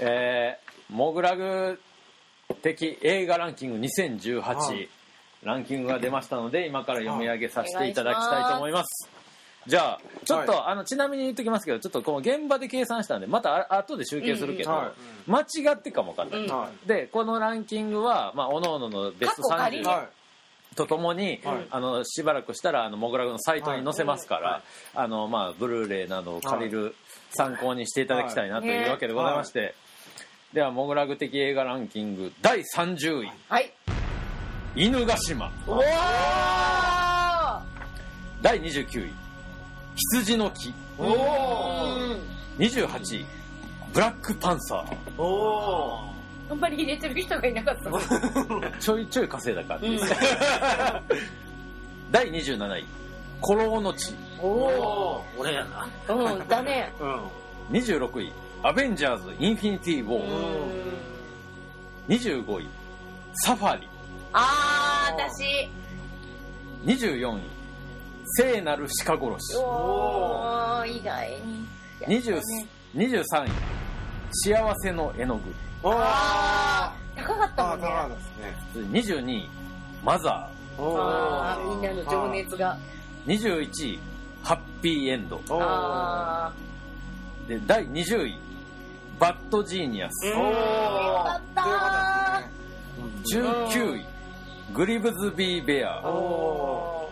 えー、モグラグ的映画ランキング2018、はい。ランキングが出ましたので今から読み上げさせていただきたいと思います。じゃあちょっと、はあのちなみに言っときますけどちょっとこの現場で計算したんでまたあ後で集計するけど、うんうん。は間違ってかもわかんない、うん。はでこのランキングは、まあ、各々のベスト30過去仮。ねはとともに、はい。あのしばらくしたらあのモグラグのサイトに載せますから、はい。あのまあ、ブルーレイなどを借りる参考にしていただきたいなというわけでございまして、ではモグラグ的映画ランキング第30位。はい「犬ヶ島。おお」第29位「羊の木。おお28位「ブラックパンサー。おおあんまり入れてる人がいなかった」ちょいちょい稼いだ感じです、うん。第27位「古老の地。おお俺やなうんだね。うん」26位「アベンジャーズ・インフィニティ・ウォー」25位「サファリ。あー私」24位「聖なる鹿殺し。おー意外に」20 23位「幸せの絵の具おおあー高かったもあんね。高ですね」22位「マザおあーみんなの情熱がー」21位「ハッピーエンドおおあ」で第20位「バッドジーニアスーおーよかったー」19位「ブリグズビー・ベアお」お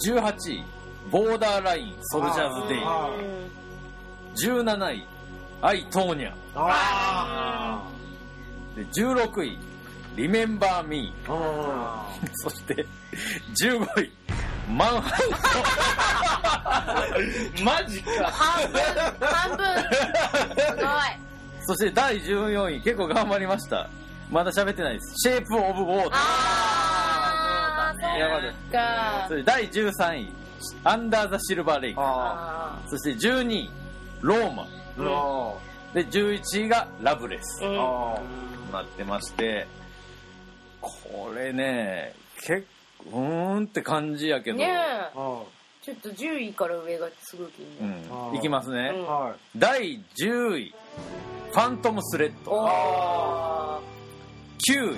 18位「ボーダーライン・ソルジャーズ・デイあ」うん17位「アイ・トーニャ。あ」で16位「リメンバー・ミー」あ そして15位マンハット。マジか。半分。半分。すごい。そして第14位結構頑張りました。まだ喋ってないです。シェイプ・オブ・ウォータあーそうやばいそして第13位アンダー・ザ・シルバー・レイク。ああそして12位ローマで11位がラブレス。ーうん。あなってましてこれね結構うーんって感じやけど、ねちょっと10位から上がすごい気にうなる。ん、いきますね、うん。はい。第10位ファントム・スレッド。おー。9位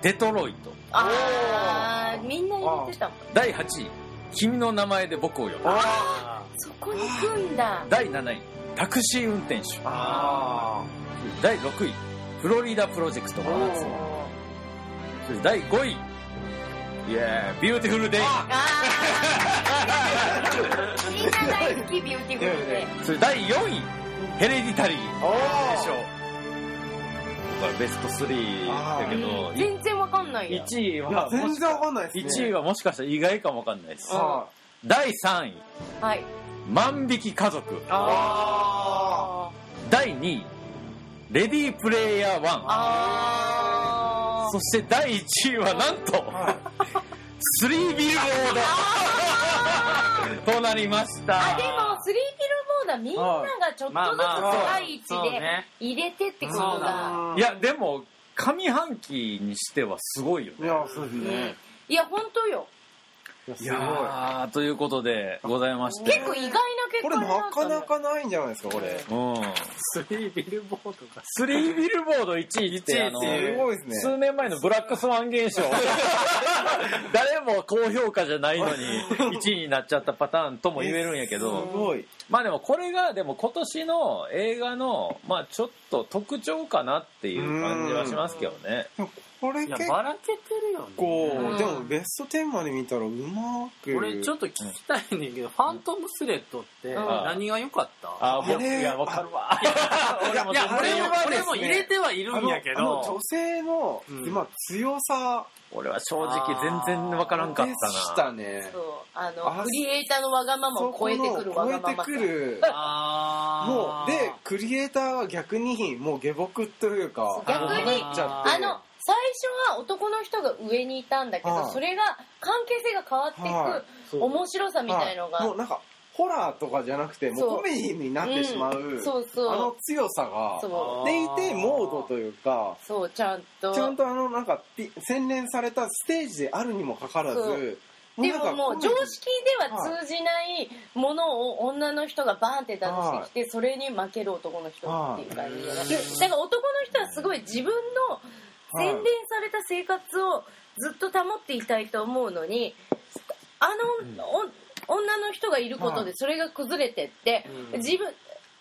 デトロイト。あーみんな入れてたもん第8位君の名前で僕を呼ぶ。あそこに行くんだ。第7位タクシー運転手。あ第6位フロリダプロジェクト。真夏第5位イエービューティフルデイみんな大好きビュー。ティフルでそして第4位ヘレディタリー。おでしょこれベスト3だけど全然わかんないよ。1位は全然わかんないですね。1位はもしかしたら意外かもわかんないです。は第3位。はい万引き家族。あ第2位レディープレイヤー1あそして第1位はなんとスリービルボード。となりました。あでもスリービルボードはみんながちょっとずつ高い。位置で入れてってことだ。いやでも上半期にしてはすごいよね。いやそうですうんね。いや本当よいいやすごい。やーということでございまして。結構意外な結これ果になったね。なかなかないんじゃないですかこれ。うん。スリービルボードがスリービルボード1位ってあのすごいですね。数年前のブラックスワン現象。誰も高評価じゃないのに 1位になっちゃったパターンとも言えるんやけすどごい。まあでもこれがでも今年の映画のまあちょっと特徴かなっていう感じはしますけどねこれ結いやばらけてるよね。構うんでもベスト10まで見たらうまく。俺ちょっと聞きたいねんけど、ファントムスレッドってうん。何が良かった？あ僕いあれ？やわかるわ。俺もいや俺も全然よ俺も入れてはいるんやけあのあのど女性の、うん。まあ、強さ。俺は正直全然わからんかっでたな。したねそう。ああのクリエイターのわがままを超えてくるわがまま。さ超えてくる。あもうでクリエイターは逆にもう下僕というか逆になっちゃってあの最初は男の人が上にいたんだけど、はい。それが関係性が変わっていく、はそう。面白さみたいのが、はい。もうなんかホラーとかじゃなくてもうそう。コメディになってしまう、ん。そうそう。あの強さがそう。でいてモードというかそうちゃんと。ちゃんとあのなんかピ洗練されたステージであるにもかかわらそう。ずでももう常識では通じないものを女の人がバーンって出してきてそれに負ける男の人っていう感じでだから男の人はすごい自分の洗練された生活をずっと保っていたいと思うのにあの、女の人がいることでそれが崩れてって自分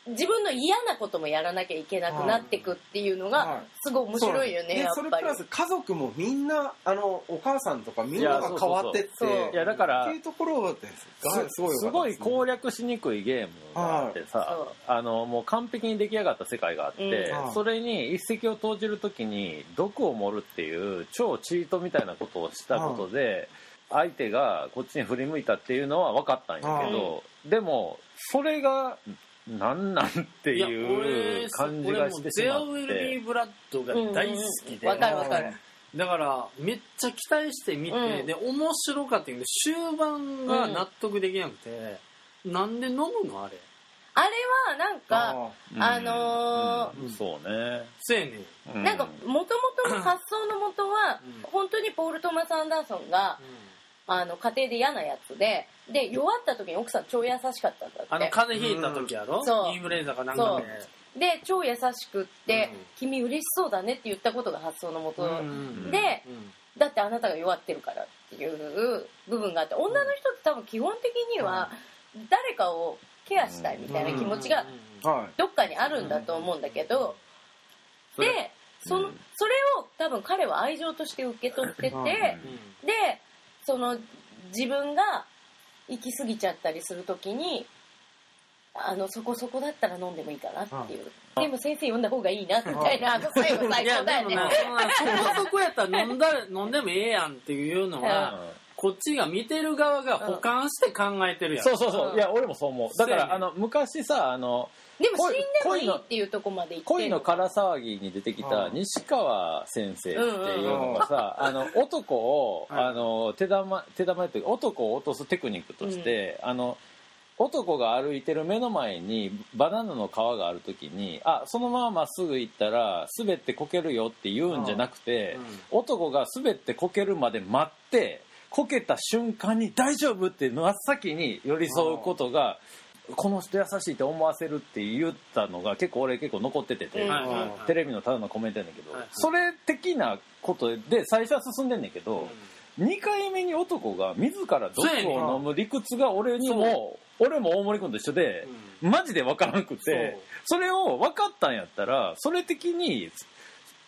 自分の嫌なこともやらなきゃいけなくなっていくっていうのがすごい面白いよね、やっぱり。それプラス家族もみんなあのお母さんとかみんなが変わってっていやだからっていうところですすごいす。ごい攻略しにくいゲームがあってさ、あのもう完璧に出来上がった世界があって、うん、それに一石を投じる時に毒を盛るっていう超チートみたいなことをしたことで。相手がこっちに振り向いたっていうのは分かったんやけど、でもそれがなんなんっていう感じがしてしまって。ゼアウェルリー・ブラッドが大好きで。わ、うん、かるわかる。だからめっちゃ期待して見て、うん、で面白かったけど終盤が納得できなくて、うん、なんで飲むのあれ？あれはなんかあのーうん、そうね。そうやね、なんかもともとの発想のもとは、本当にポール・トマス・アンダーソンが、あの家庭で嫌なやつでで弱った時に奥さん超優しかったんだって。あの風邪ひいた時やろ、うん、そう。インフルエンザかなんかで。で超優しくって、うん、君嬉しそうだねって言ったことが発想のもと、で、だってあなたが弱ってるからっていう部分があって女の人って多分基本的には誰かをケアしたいみたいな気持ちがどっかにあるんだと思うんだけど、でそのそれを多分彼は愛情として受け取ってて、でその自分が行き過ぎちゃったりする時にあのそこそこだったら飲んでもいいかなっていう、でも先生呼んだ方がいいなみたいな、最後最高だよね。そこそこやったら飲んだ飲んでもええやんっていうのは、こっちが見てる側が保管して考えてるやん、そうそうそう。いや俺もそう思う。だからあの昔さあのでも死んでもいいっていうとこまで行って恋の空騒ぎに出てきた西川先生っていうのがさ、あの男を、あの手玉手玉って男を落とすテクニックとして、あの男が歩いてる目の前にバナナの皮がある時にあそのまままっすぐ行ったら滑ってこけるよって言うんじゃなくて、男が滑ってこけるまで待ってこけた瞬間に大丈夫って真っ先に寄り添うことがこの人優しいって思わせるって言ったのが結構俺結構残っててて、テレビのただのコメントやねんけど、それ的なことで最初は進んでんねんけど、う2回目に男が自ら毒を飲む理屈が俺にも俺も大森君と一緒で、マジで分からなくてそれを分かったんやったらそれ的に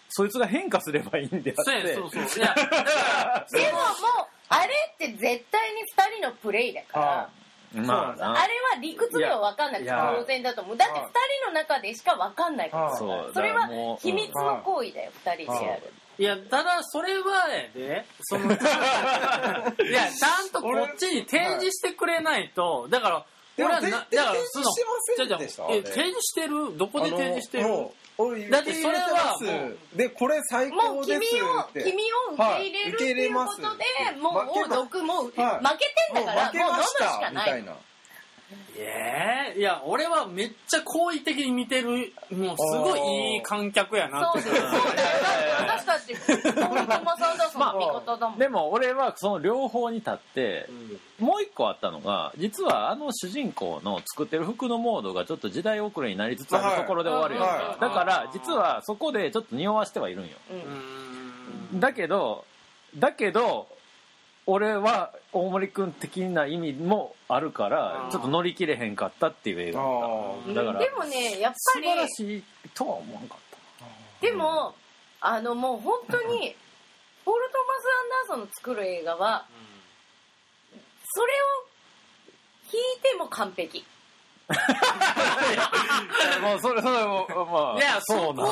そいつが変化すればいいんであって。そうそうそう。いや でももうあれって絶対に2人のプレイだから。まあ、あれは理屈では分かんなくて当然だと思う。だって2人の中でしか分かんないから。それは秘密の行為だよ2人。でやるいやただそれはやでその いやちゃんとこっちに提示してくれないとだから俺はなだからその提示してる？どこで提示してる？だってそれはでこれ最高ですって君を君を受け入れるっていうことで、もう毒も負けてんだからもう飲むしかない。ええいや俺はめっちゃ好意的に見てるもうすごいいい観客やなって。そうそうだよ 私たちマサンダーソンの味方だもん、でも俺はその両方に立って、うん、もう一個あったのが実はあの主人公の作ってる服のモードがちょっと時代遅れになりつつあるところで終わるよ、はい、だから実はそこでちょっと匂わしてはいるんよ、うん、だけどだけど俺は大森君的な意味もあるからちょっと乗り切れへんかったっていう映画だからでもねやっぱり素晴らしいとは思わんかった。でもあのもう本当に ポール・トマス・アンダーソンの作る映画はそれを聞いても完璧。もうそれそれもまあいやそうな。ち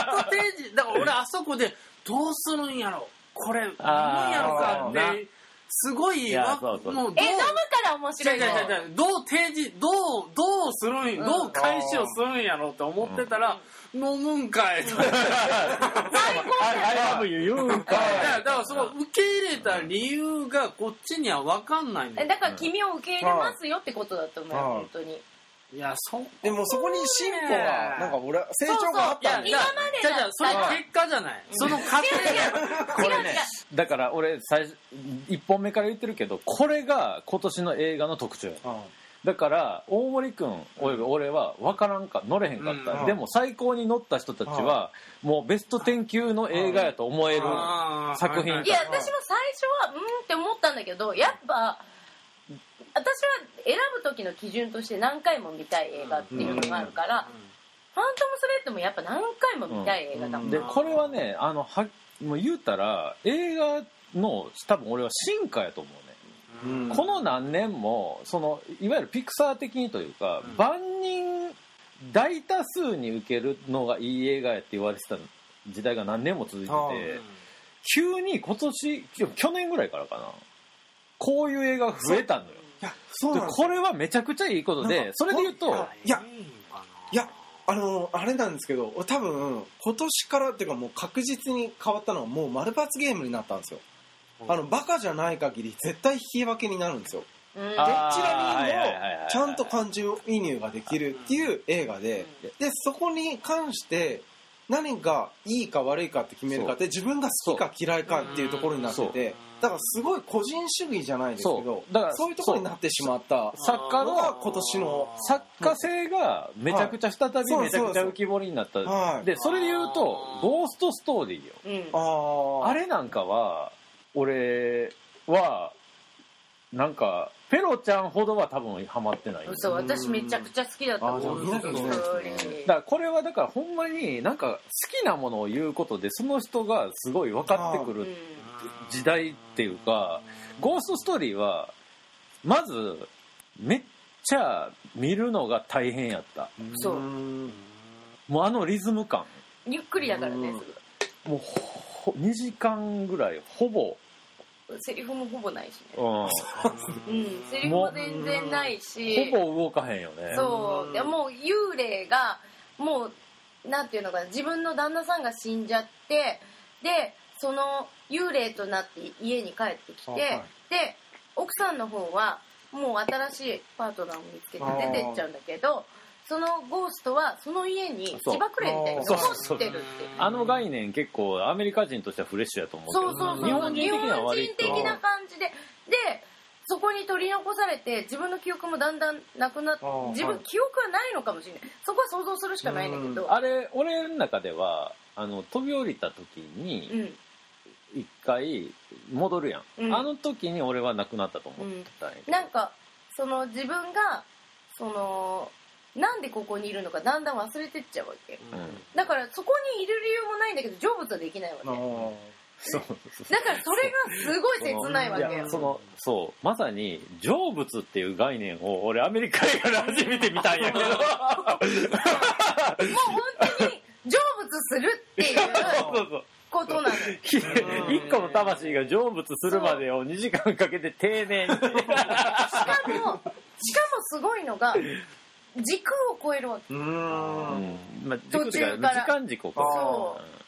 ゃんと提示。だから俺あそこでどうするんやろ。これ、飲むやろかって、すごい、わもうどう、え、飲むから面白いのどう提示、どう、どうするん、どう返しをするんやろうって思ってたら、飲むんかい。最高だよ。言うんかい。だからその受け入れた理由がこっちには分かんないだから君を受け入れますよってことだと思う、本当に。いやそこでもそこに進歩がなんか俺は成長があっいやたんでじゃあ今までじゃあじゃあそれだったら結果じゃない？その過程これねだから俺最初1本目から言ってるけどこれが今年の映画の特徴だから大森君および俺は分からんか乗れへんかった、うん。でも最高に乗った人たちはもうベスト10級の映画やと思える作品。いや私も最初はうんって思ったんだけどやっぱ私は選ぶ時の基準として何回も見たい映画っていうのがあるから、ファントムスレッドもやっぱ何回も見たい映画だもん、でこれはねあのはもう言うたら映画の多分俺は進化やと思うね。うん。この何年もそのいわゆるピクサー的にというか、うん。万人大多数に受けるのがいい映画やって言われてた時代が何年も続いてあて急に今年去年ぐらいからかな。こういう映画が増えたのよ。いやそうでなんですよ。これはめちゃくちゃいいことでそれで言うといやいやあのあれなんですけど多分今年からっていうかもう確実に変わったのはもう丸抜ゲームになったんですよ。あのバカじゃない限り絶対引き分けになるんですよ。うん。どあちらにはいはいはいはい。もちゃんと感情移入ができるっていう映画ででそこに関して何がいいか悪いかって決めるかって自分が好きか嫌いかっていうところになっててだからすごい個人主義じゃないですけどそう。だからそういうところになってしまった作家の今年の作家性がめちゃくちゃ再びはい。めちゃくちゃ浮き彫りになった。はい。でそれで言うと「ゴーストストーリー」よ。うん。ああれなんかは俺はなんかペロちゃんほどは多分ハマってない。嘘私めちゃくちゃ好きだった。あじゃあ見なきゃいけないですねだからこれはだからほんまになんか好きなものを言うことでその人がすごい分かってくうん。る時代っていうか「ゴーストストーリー」はまずめっちゃ見るのが大変やった。そう。うんもうあのリズム感。ゆっくりだからねもうほ2時間ぐらいほぼ、ぐセリフもほぼないしね。うん、うんセリフも全然ないし。ほぼ動かへんよね。そう。でもう幽霊がもうなんていうのかな自分の旦那さんが死んじゃってでその幽霊となって家に帰ってきて、あはい。で奥さんの方はもう新しいパートナーを見つけて出てっちゃうんだけどそのゴーストはその家にそう。自爆霊みたいに残ってるっていう。あの概念結構アメリカ人としてはフレッシュやと思うけどそうそうそう。日本人的には割と。日本人的な感じで。でそこに取り残されて自分の記憶もだんだんなくなってあー自分はい記憶はないのかもしれない。そこは想像するしかないんだけど。あれ俺の中ではあの飛び降りた時にうん。一回戻るやん、うん。あの時に俺は亡くなったと思ってたんやけど。なんかその自分がそのなんでここにいるのかだんだん忘れてっちゃうわけ。うん。だからそこにいる理由もないんだけど成仏はできないわけ。そうそう。そう。だからそれがすごい切ないわけ。よやそのそう。まさに成仏っていう概念を俺アメリカ映画で初めて見たんやけど。もう本当に成仏するっていう ことなの。ひ一個の魂が成仏するまでを2時間かけて丁寧にしかもしかもすごいのが時空を超えるわけ。うん。ん。まあ、途中から。時間軸をこそう。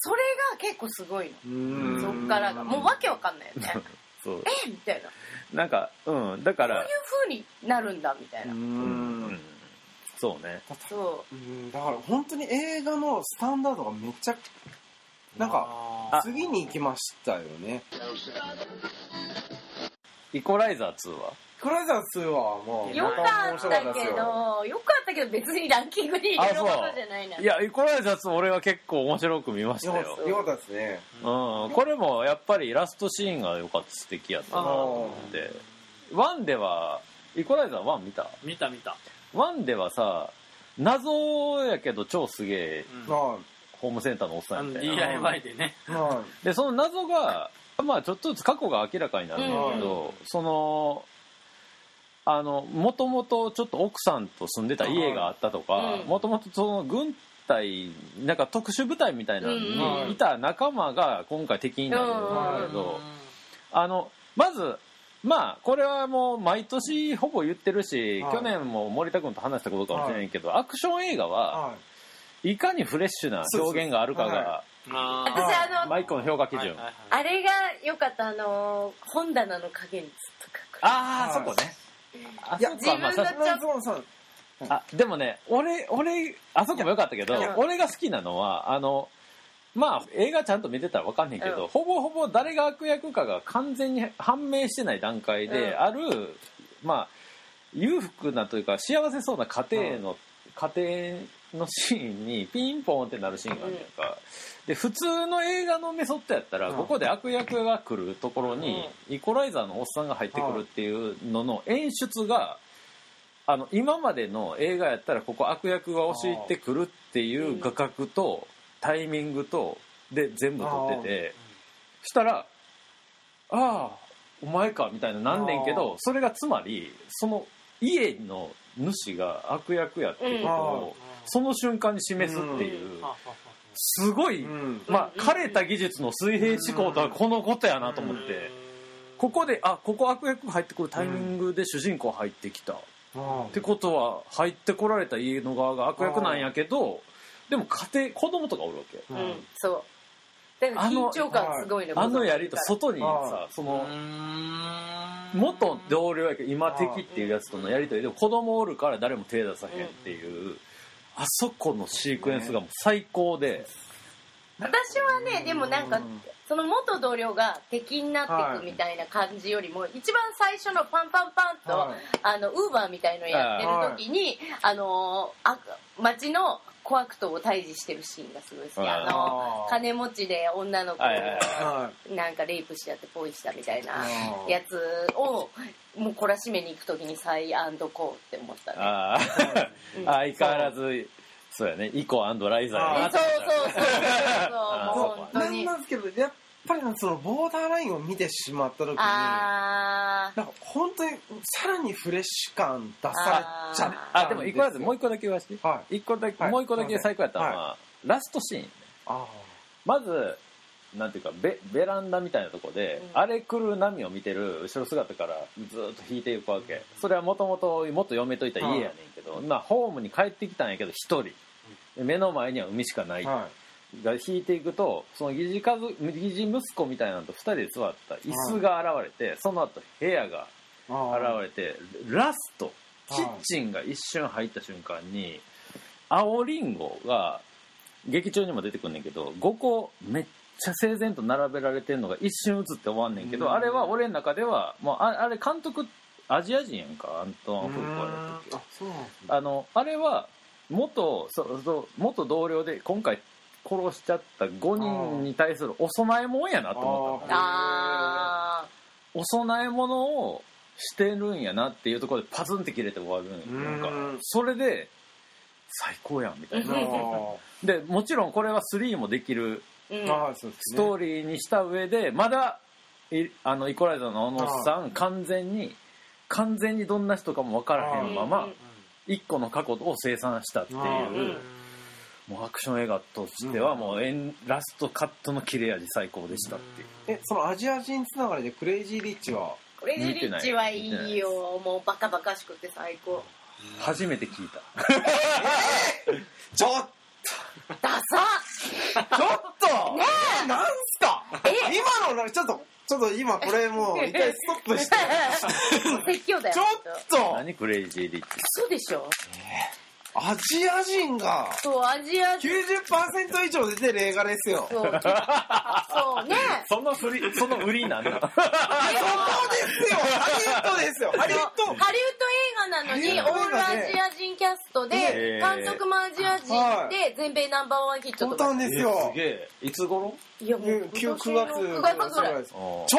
それが結構すごいの。うーん。そっからが。もうわけわかんないよね。そう。えみたいな。こなんかうん。だからういう風になるんだみたいうな。ーうん。ん。そうね。そう。んだから本当に映画のスタンダードがめっちゃなんかあ。次に行きましたよね。イコライザー2は？クライザー2はもう。うよかったけどよかったけど別にランキングに入れるほどじゃないな。いやイコライザー2俺は結構面白く見ましたよ、よかったですね。うん、これもやっぱりラストシーンが良かった素敵やったなと思って1ではイコライザー1見た？見た見た、1ではさ謎やけど超すげえうん。はホームセンターのおっさんみたいな。DIY でね。でその謎がまあちょっとずつ過去が明らかになるんだけど、そのあのもともとちょっと奥さんと住んでた家があったとかうん。もともとその軍隊なんか特殊部隊みたいなのにいた仲間が今回敵になるんだけど、あのまずまあこれはもう毎年ほぼ言ってるし、はい。去年も森田君と話したことかもしれないけど、アクション映画いははい。いかにフレッシュな表現があるかがあー私あのマイクの評価基準、はいはいはい。あれがよかったあの本棚の影にずっと書く。ああ、はいそこね。あいやそこはまあ自分がさあでもね俺俺あそこもよかったけど俺が好きなのはあのまあ映画ちゃんと見てたら分かんへんけど、うん。ほぼほぼ誰が悪役かが完全に判明してない段階で、うん。あるまあ裕福なというか幸せそうな家庭の、家庭のシーンにピンポンってなるシーンがあるやんか、で普通の映画のメソッドやったら、うん。ここで悪役が来るところに、イコライザーのおっさんが入ってくるっていうのの演出があの今までの映画やったらここ悪役が押し入ってくるっていう画角とタイミングとで全部撮っててしたら「ああお前か」みたいななんねんけどそれがつまりその家の主が悪役やっていうことをその瞬間に示すっていうすごいうん。まあ枯れた技術の水平思考とはこのことやなと思って。ここであここ悪役入ってくるタイミングで主人公入ってきた。ってことは入ってこられた家の側が悪役なんやけどでも家庭子供とかおるわけ。うん、そう。だから緊張感すごいねあのやりと外にはさその元同僚やけど今敵っていうやつとのやりとりでも子供おるから誰も手出さへんっていうあそこのシークエンスがもう最高で。私はねでもなんかその元同僚が敵になっていくみたいな感じよりも一番最初のパンパンパンと、はい。あのウーバーみたいのやってる時に、あのあ街の小悪党を退治してるシーンがすごい好き。はいあの金持ちで女の子をなんかレイプしちゃってポイしたみたいなやつをもう懲らしめに行く時にサイアンドコーって思ったね。ああうん。相変わらずそうやね。イコライザーそうそうそうそう。あもう本当に。んなんですけどやっぱりそのボーダーラインを見てしまった時にあなんか本当にさらにフレッシュ感出されちゃったあでも一個だけもう一個だけ言わして。はい。一個だけはい。もう一個だけ最高やったのはラストシーンあまずなんていうかベベランダみたいなとこで、うん。荒れ来る波を見てる後ろ姿からずっと引いていくわけ。それはもともともっと読めといた家やねんけど、まあホームに帰ってきたんやけど一人。で目の前には海しかない、あはが引いていくとその疑似家族疑似息子みたいなのと二人で座った椅子が現れて、その後部屋が現れてラストはいキッチンが一瞬入った瞬間に青りんごが劇中にも出てくんねんけど5個めっちゃ整然と並べられてんのが一瞬映って終わんねんけどうん。あれは俺の中ではもうああれ監督アジア人やんかアントワン・フーコーやっあのあれは元そそ元同僚で今回殺しちゃった5人に対するお供え物やなと思ったお供え物をしてるんやなっていうところでパズンって切れて終わるなんか。それで最高やんみたいな。あでもちろんこれは3もできる。ストーリーにした上でまだいあのイコライザーの小野さん完全に完全にどんな人かも分からへんままうん。一個の過去を生産したっていうもうアクション映画としてはもうエンラストカットの切れ味最高でしたっていう。えそのアジア人つながりでクレイジーリッチは？クレイジーリッチはいいよ。もうバカバカしくて最高。初めて聞いた。ちょっダサちょっと！ねえ。なんすか？え？今のなんかちょっとちょっと今これもう一回ストップして。説教だよ。ちょっと。何クレイジーリッチ？そうでしょ？アジア人が。そうアジア。人90%以上出てる映画ですよ。そう。そうね。その振りその売りなんだ。そうですよ。ハリウッドですよ。ハリウッド。ハリウッド映画なのにオールアジア人キャストで監督もアジア人で全米ナンバーワンヒットそうとか。なんですよ。すげえ。いつ頃？いやもう9 9月。9月。ぐらいちょっと！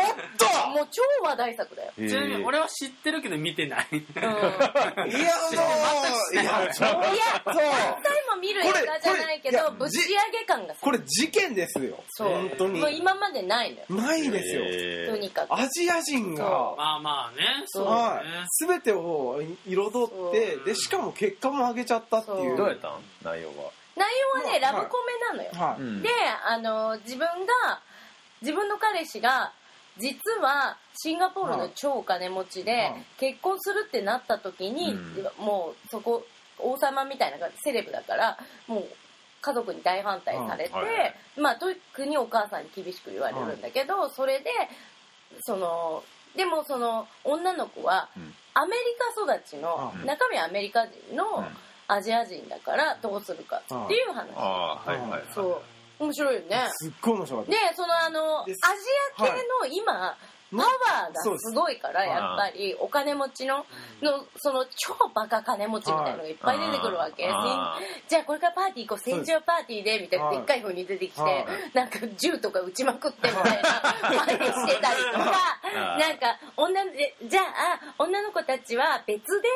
もう超話題作だよ。ちなみに俺は知ってるけど見てない。う んいやいやもういやちょっと。何回も見る映画じゃないけどぶち上げ感がさこれ事件ですよ。そう。本当に。もう今までないのよ。ないですよ。とにかく。アジア人が。まあまあね、そうはい。だね。全てを彩ってでしかも結果も上げちゃったっていう。どうやったん？内容は。内容はねまあラブコメなのよ。はい。うん。であの自分が自分の彼氏が実はシンガポールの超お金持ちではい。結婚するってなった時に、うん。もうそこ王様みたいなセレブだからもう家族に大反対されて、はい。はいまあ特にお母さんに厳しく言われるんだけど、それでそのでもその女の子はうんアメリカ育ちのうん。中身はアメリカ人のうん。アジア人だからどうするかっていう話。ああはいはいはい。そう。面白いよね。すっごい面白かった。でそのあのアジア系の今パワーがすごいからやっぱりお金持ちののその超バカ金持ちみたいなのがい。っぱい出てくるわけ。あじゃあこれからパーティー行こう戦場パーティーでみたいな。はいでっかい風に出てきてはい。なんか銃とか撃ちまくってみたいなパーティーしてたりとかあなんか女でじゃあ女の子たちは別で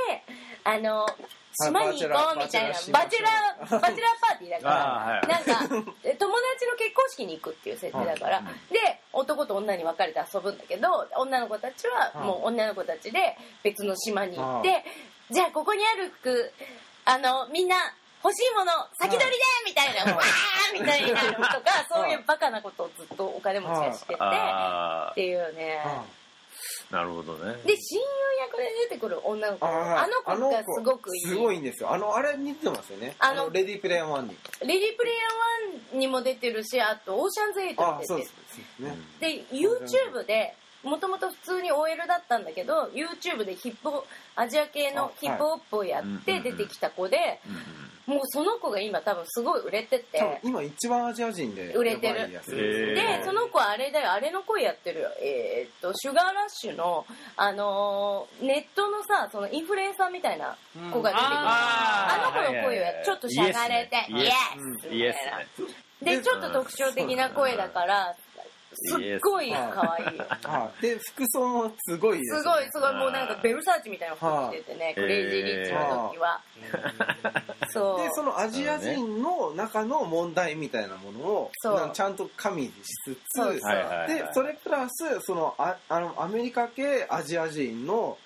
あの島に行こうみたいな。バチェラーバチェラーパーティーだから。なんかえ友達の結婚式に行くっていう設定だから、うんで男と女に分かれて遊ぶんだけど女の子たちはもう女の子たちで別の島に行って、じゃあここにある服あのみんな欲しいもの先取りでみたいな、わーみたいなのとかそういうバカなことをずっとお金持ちがしてて、あっていうね。あなるほどね。で親友役で出てくる女の子。あの子がすごくいい。すごいんですよ。あのあれ似てますよね。あのあのレディープレイヤー1に。レディープレイヤー1にも出てるしあとオーシャンズ8にあ出てるそうですね。で YouTube でもともと普通に OL だったんだけど YouTube でヒップホアジア系のヒップホップをやって出てきた子でもうその子が今多分すごい売れてて。今一番アジア人で売れてる。でその子はあれだよ。あれの声やってるよ。えーっとシュガーラッシュのあのーネットのさそのインフルエンサーみたいな子が出てくるあの子の声をやちょっとしゃがれてイエスみイエたいなスねでちょっと特徴的な声だからすっごい可愛い。よはい。で服装もすごいですよすごいすごい。もうなんかベルサーチみたいな服着ててねい。クレイジーリッチの時は。そう。でそのアジア人の中の問題みたいなものをちゃんと加味しつつでそれプラスそのああのアメリカ系アジア人の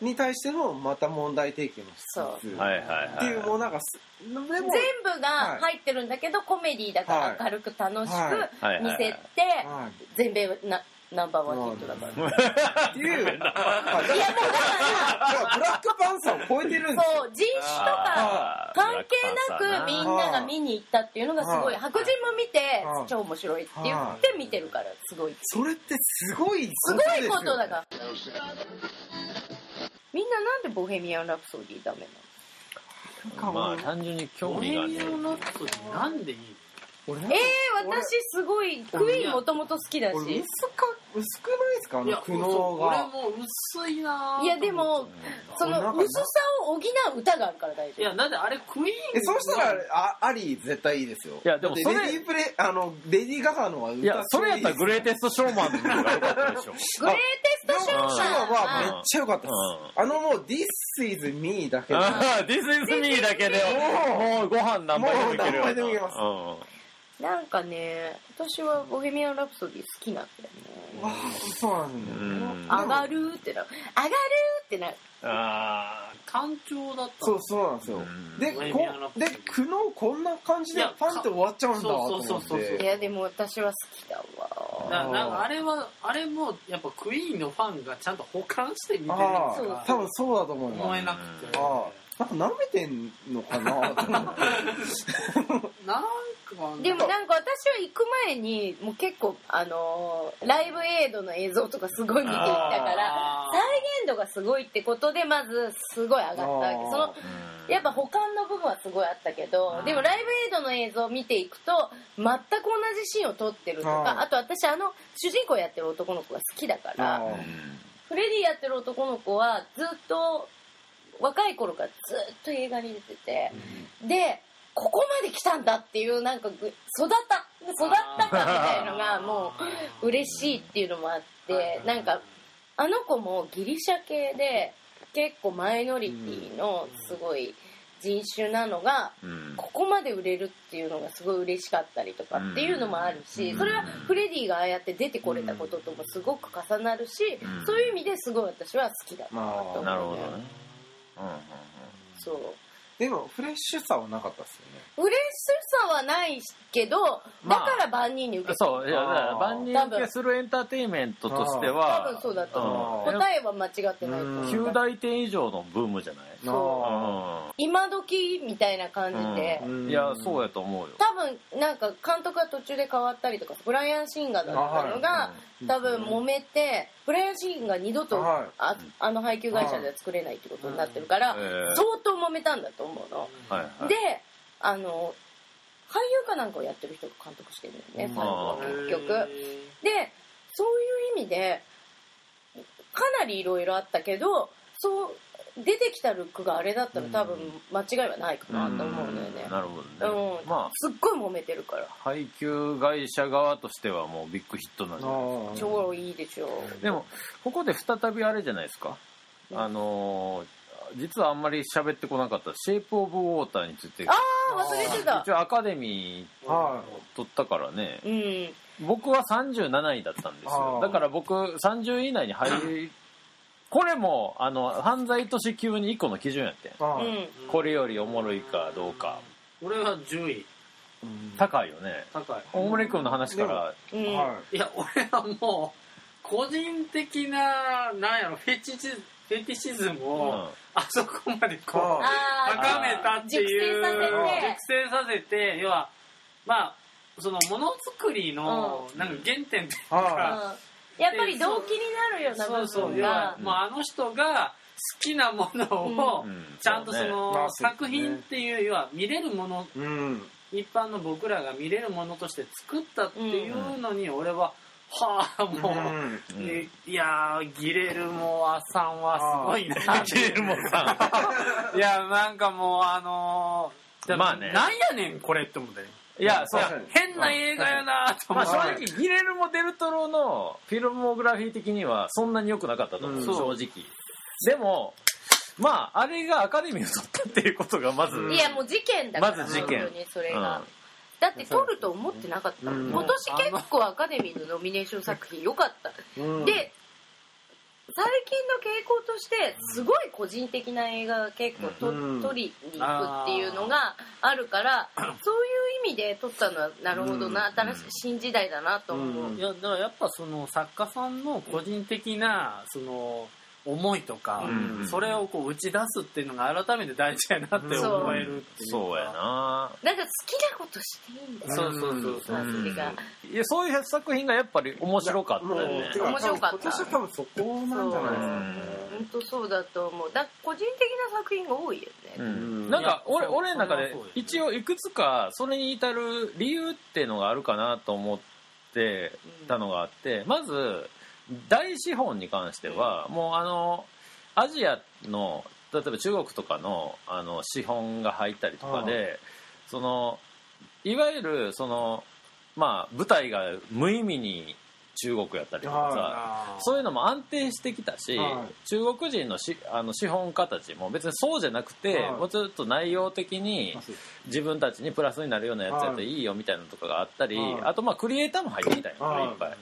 に対してのまた問題提起もしそつつはいはいはい。っていうもうなんかすでも全部が入ってるんだけどコメディだから明るく楽しはい。く見せてはい。全米なナンバーワンヒットだから。っていう、はい、いやもうだからブラックパンサーを超えてるんですよ。そう人種とか関係なくみんなが見に行ったっていうのがすごいはい。白人も見てはい。超面白いって言って見てるからすごいそれってすごいすごいことだからみんななんでボヘミアン・ラプソディダメなの？まあ単純に興ボ味がね。ヘミアン・ラプソディなんでいい俺えー、私すごいクイーンもともと好きだ俺し薄か薄くないですか？あの苦悩そう俺がも薄いなぁ。いやでもその薄さを補う歌があるから大丈いやだってあれクイーンえそうしたらああり絶対いいですよ。いやでもそれレディープレイあのレディー・ガガのは歌いやそれやったらグレーテストショーマンの方が良かったでしょ。夫グレーテストショーショーはめっマンちゃ良かったです。うん。あのもう This is me だけで。This is me だけでもうご飯何杯でもいけるよ。もう何杯でもいけます。うんなんかね私はボヘミアン・ラプソディ好きなんだよわね。あそうなんだ。上がるってなる。上がるってなる。あ単調だった。そうそうなんですよ。うん。でこで苦悩こんな感じでパンって終わっちゃうんだと思そうそうそうそうっていやでも私は好きだわ。ななんかあれはあれもやっぱクイーンのファンがちゃんと保管して見てるあそうあ多分そうだと思います思えなくて。ああなんか舐めてんのかな？と思ってなんかでもなんか私は行く前にもう結構あのーライブエイドの映像とかすごい見ていったから再現度がすごいってことでまずすごい上がったわけ。そのあやっぱ保管の部分はすごいあったけどでもライブエイドの映像を見ていくと全く同じシーンを撮ってるとかあと私あの主人公やってる男の子が好きだからあフレディやってる男の子はずっと若い頃からずっと映画に出ててでここまで来たんだっていうなんかぐ育った育ったかみたいのがもう嬉しいっていうのもあってなんかあの子もギリシャ系で結構マイノリティのすごい人種なのがうん。ここまで売れるっていうのがすごい嬉しかったりとかっていうのもあるしそれはフレディがああやって出てこれたことともすごく重なるしうん。そういう意味ですごい私は好きだなと思う、そう。でもフレッシュさはなかったですよね。フレッさはないけど、だから万人に受けてる。そういやだから万人受けするエンターテインメントとして多は分そうだと思う。うん答えは間違ってないと思う。9大点以上のブームじゃない？そう。今時みたいな感じで、うん。いやそうやと思うよ。多分なんか監督が途中で変わったりとかブライアン・シンガーだったのが、多分揉めてブライアン・シンガー二度とはい。ああの配給会社では作れないってことになってるから、うん。えー。相当揉めたんだと思うの。はいはい。であの俳優かなんかをやってる人が監督してるん。だよね最後は結局。でそういう意味でかなりいろいろあったけどそう出てきたルックがあれだったら多分間違いはないかなと思うんだよね。なるほどね。うん、まあ。すっごい揉めてるから。配給会社側としてはもうビッグヒットなんじゃないで。すか超いいでしょでもここで再びあれじゃないですか？あのー実はあんまり喋ってこなかった「シェイプ・オブ・ウォーター」について。ああ忘れてた。一応アカデミーは取ったからね。うん。僕は37位だったんですよ。だから僕30位以内に入り これもあの犯罪都市級に1個の基準やってこれよりおもろいかどうか。俺は10位。高いよね。高い。大森君の話から。うん。はい。や俺はもう個人的ななんやろフェチチフェティシズムを、うん。あそこまでこうああー高めたっていう熟成させて。熟成させて要はまあそのものづくりのうなんか原点っていうはか、うん。やっぱり動機になるような部そうそう。分要はがもうあの人が好きなものをうん。ちゃんとその作品っていう要は見れるものいうん。一般の僕らが見れるものとして作ったっていうのに俺ははあもう、うん。えいやーギレルモアさんはすごいな。ギレルモさ いやなんかもうあのー、まあね。なんやねんこれって思って。いやそう。変な映画やなとまあ思って、正直ギレルモ・デルトロのフィルモグラフィー的にはそんなに良くなかったと思う、うん。正直。でもまああれがアカデミーを取ったっていうことがまず、いやもう事件だからまず事件。本当にそれが、うんだって撮ると思ってなかった。うん。今年結構アカデミーのノミネーション作品良かった、うん。で最近の傾向としてすごい個人的な映画が結構と、うん。撮りに行くっていうのがあるからそういう意味で撮ったのはなるほどな、うん。新しい新時代だなと思う、うん。いやだからやっぱその作家さんの個人的なその思いとか、うん。それをこう打ち出すっていうのが改めて大事やなって思えるっていうか。そうやな。なんか好きなことしていいんだよそうそうそうそう。うん。いやそういう作品がやっぱり面白かったよね。面白かった。今年は多分そこなんじゃないですかね。本当そうだと思う。だ個人的な作品が多いよね、ううん。ん、なんか俺俺の中で一応いくつかそれに至る理由っていうのがあるかなと思ってたのがあってまず大資本に関してはもうあのアジアの例えば中国とかのあの資本が入ったりとかでそのいわゆるそのまあ舞台が無意味に中国やったりとかさそういうのも安定してきたし、は中国人のしあの資本家たちも別にそうじゃなくて、はい。もうちょっと内容的に自分たちにプラスになるようなやつやったらいいよみたいなのとかがあったり、はい。あとまあクリエイターも入ってきたんよ、はい。いっぱい。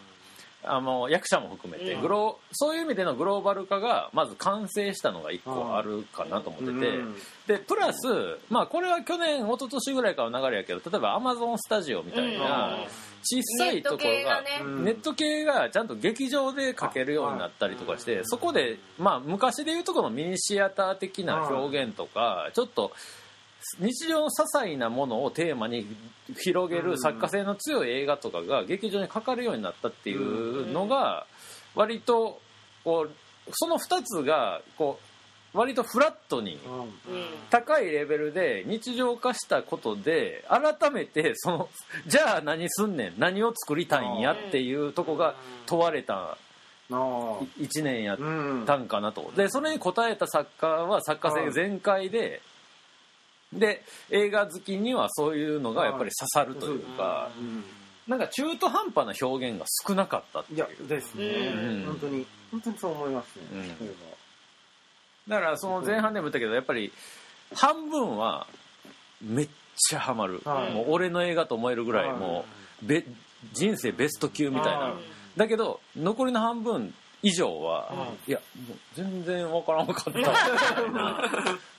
あの役者も含めて、うん。グロそういう意味でのグローバル化がまず完成したのが一個あるかなと思ってて、うん。でプラス、まあ、これは去年一昨年ぐらいからの流れやけど例えばアマゾンスタジオみたいなうん。小さいところがネット系がね、うん。ネット系がちゃんと劇場で描けるようになったりとかしてそこで、まあ、昔でいうとこのミニシアター的な表現とかちょっと日常の些細なものをテーマに広げる作家性の強い映画とかが劇場にかかるようになったっていうのが割とこうその2つがこう割とフラットにうん。高いレベルで日常化したことで改めてその じゃあ何すんねん何を作りたいんやっていうとこが問われたあ。ー1年やっうんたんかなと。でそれに応えた作家は作家性全開でで映画好きにはそういうのがやっぱり刺さるというかうん。なんか中途半端な表現が少なかったっていう。いやですね。うん。本当に。本当にそう思いますねうん。だからその前半でも言ったけどやっぱり半分はめっちゃハマる、はい。もう俺の映画と思えるぐらい、はい。もうべ人生ベスト級みたいな、はい。だけど残りの半分以上は、はい。やもう全然わからんかったみたいな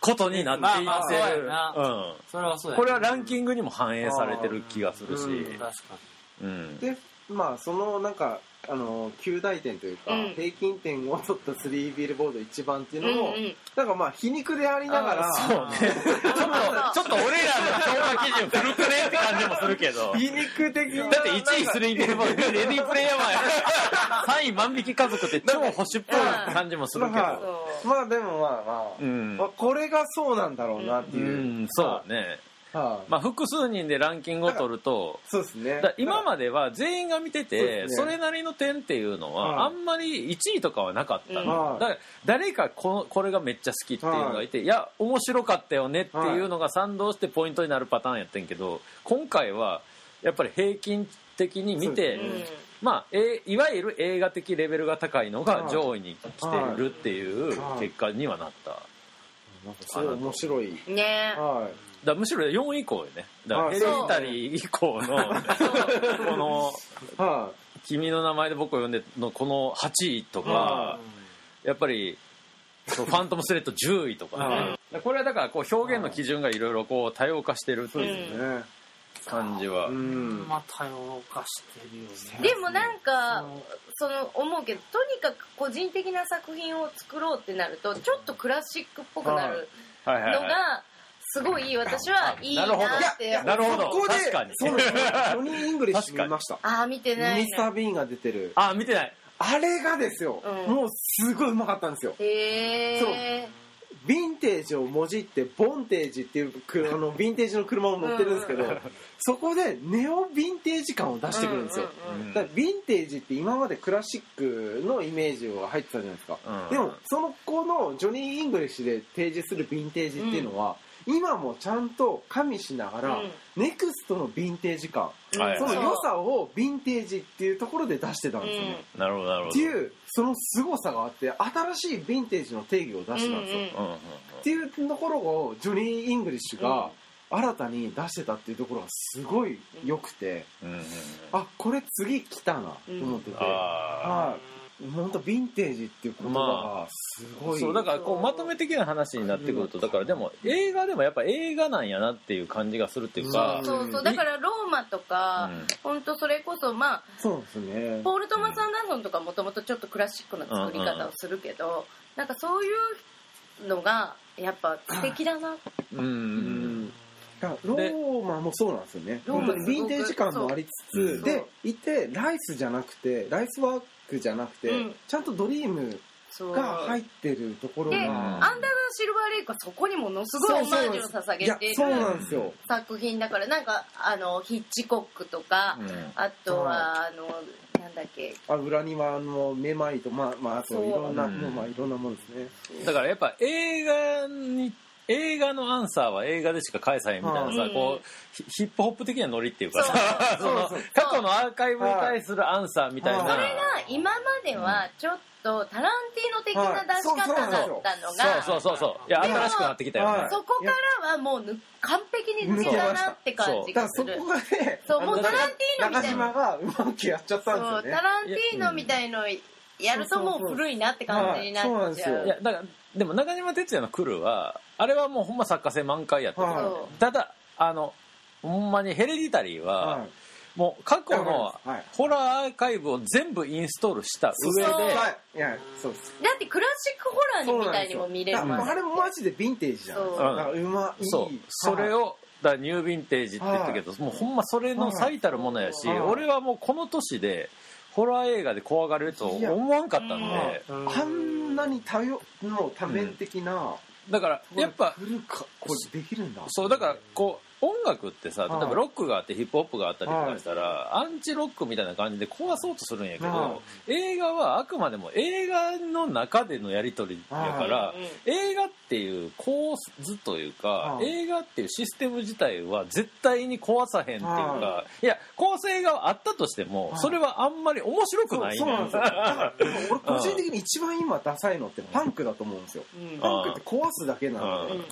ことになっていってる、まあまあそうん。それはそうやこれはランキングにも反映されてる気がするし、うん確かうん。でまあそのなんかあの9大点というか、うん。平均点を取った3ビルボード一番っていうのを、うんうん。なんかまあ皮肉でありながらそうね。ちょっとちょっと俺らの評価基準古くねって感じもするけど。皮肉的な。だって1位スリービルボードレディープレイヤーマンや3位万引き家族って超保守っぽい感じもするけまあどまあでもまあまあ、うん。まあこれがそうなんだろうなってういう、んそうねはい。まあ複数人でランキングを取るとそうですね。今までは全員が見ててそれなりの点っていうのはあんまり1位とかはなかったのうん。だから誰かこのこれがめっちゃ好きっていうのがいてい。や面白かったよねっていうのが賛同してポイントになるパターンやってんけど今回はやっぱり平均的に見てまあえいわゆる映画的レベルが高いのが上位に来てるっていうはい。結果にはなった。なんかすごい面白い。ね。はいらむしろ4位以降よね。だからはいヘレディタリー以降のこの は「君の名前で僕を呼んで」のこの8位とかはやっぱりそうファントムスレッド10位とかね。これはだからこう表現の基準がいろいろこう多様化してるってうんいいうね。感じは。うん。まあ多様化してるよね。でもなんかその思うけどとにかく個人的な作品を作ろうってなるとちょっとクラシックっぽくなるはいはいはい。のがすごい私はいいななるほど。ってなるほど。そこで確かに。そうですねジョニー・イングリッシュ見ました。ああ見てない。ミスター・ビーンが出てる。あ見てない。あれがですよ、うん。もうすごいうまかったんですよ。へえヴィンテージをもじってボンテージっていうくあのヴィンテージの車を乗ってるんですけど、う んそこでネオヴィンテージ感を出してくるんですよ、うんうんうんだからヴィンテージって今までクラシックのイメージが入ってたじゃないですか、うんでもその子のジョニー・イングリッシュで提示するヴィンテージっていうのは、今もちゃんと加味しながら、うん。ネクストのヴィンテージ感、はいその良さをヴィンテージっていうところで出してたんですよね、なるほどなるほど。っていうその凄さがあって新しいヴィンテージの定義を出してたんですよ、うんうんうんっていうところをジョニー・イングリッシュが新たに出してたっていうところがすごい良くて、うんうんうん。あこれ次来たなと思ってて、あはい本当ヴィンテージっていう言葉がすごい、そうだからこうまとめ的な話になってくるとだからでも映画でもやっぱ映画なんやなっていう感じがするっていうか。ん。そうそうだからローマとかうん。本当それこそまあそうですね。ポール・トマス・アンダーソンとかもともとちょっとクラシックな作り方をするけど、なんかそういうのがやっぱ素敵だな。うん。ううん。んだからローマもそうなんですよね。ローマ本当にヴィンテージ感もありつつでいてライスじゃなくてライスワークじゃなくて、うん。ちゃんとドリームそう。が入ってるところで、が、アンダーガーシルバーレイクはそこにものすごいオマージュを捧いやげているそうなんですよ。作品だからなんかあのヒッチコックとか、うん。あとはあのなんだっけ。あ裏庭のめまいとまあまああといろんなまあいろんなものですね。だからやっぱ映画に映画のアンサーは映画でしか返さへんみたいなさ、うん。こうヒヒップホップ的なノリっていうかさ過去のアーカイブに対するアンサーみたいな、はい。それが今まではちょっとタランティーノ的な出し方だったのが、そうそうそうそう。いやでも新しくなってきたよね、はいそこからはもうぬ完璧に抜けたなって感じがする。こがねそうもうタランティーノみたいな。中島がうまくやっちゃったんそうですよね。タランティーノみたいのやるともう古いなって感じになっちゃう。はい。そうなんですよ。いやだからでも中島哲也の「来るはあれはもうほんま作家性満開やったから、はただあのほんまにヘレディタリーは、はい。もう過去のはい。ホラーアーカイブを全部インストールした上でそうはい。いやそうです。だってクラシックホラーみたいにも見れるあれマジでヴィンテージじゃん。そう。まいそう。それをだニューヴィンテージって言ったけど、もうほんまそれの最たるものやし、はい。俺はもうこの年でホラー映画で怖がれると思わんかったんで、あんなに多様の多面的なだからやっぱこれできるんだ。そうだからこう音楽ってさ例えばはいロックがあってヒップホップがあったりとかしたら、アンチロックみたいな感じで壊そうとするんやけど、は映画はあくまでも映画の中でのやり取りやから、うんうん映画っていう構図というか、はい。映画っていうシステム自体は絶対に壊さへんっていうか、、はい。や構成があったとしても、はい。それはあんまり面白くないそうそうなんですよ。だから 俺個人的に一番今ダサいのってパンクだと思うんですよ。うん。パンクって壊すだけなので。うん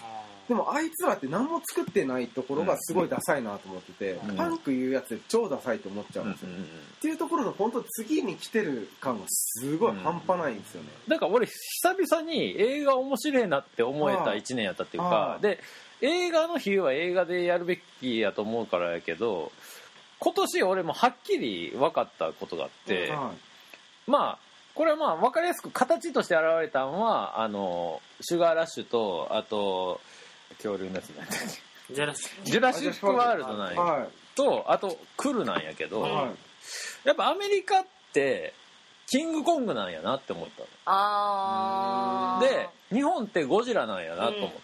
でもあいつらって何も作ってないところがすごいダサいなと思ってて、うん。パンク言うやつで超ダサいと思っちゃうんですよ、っていうところの本当次に来てる感がすごい半端ないんですよね、だから俺久々に映画面白いなって思えた1年やったっていうはいかで映画の日は映画でやるべきやと思うからやけど今年俺もはっきり分かったことがあって、はまあこれはまあ分かりやすく形として現れたのはあのシュガーラッシュとあと恐竜のやつなんだっけじゃらしジュラシック・ワールドなんや。はい。とあとクルなんやけど、はい。やっぱアメリカってキングコングなんやなって思ったの。あー。で日本ってゴジラなんやなと思って、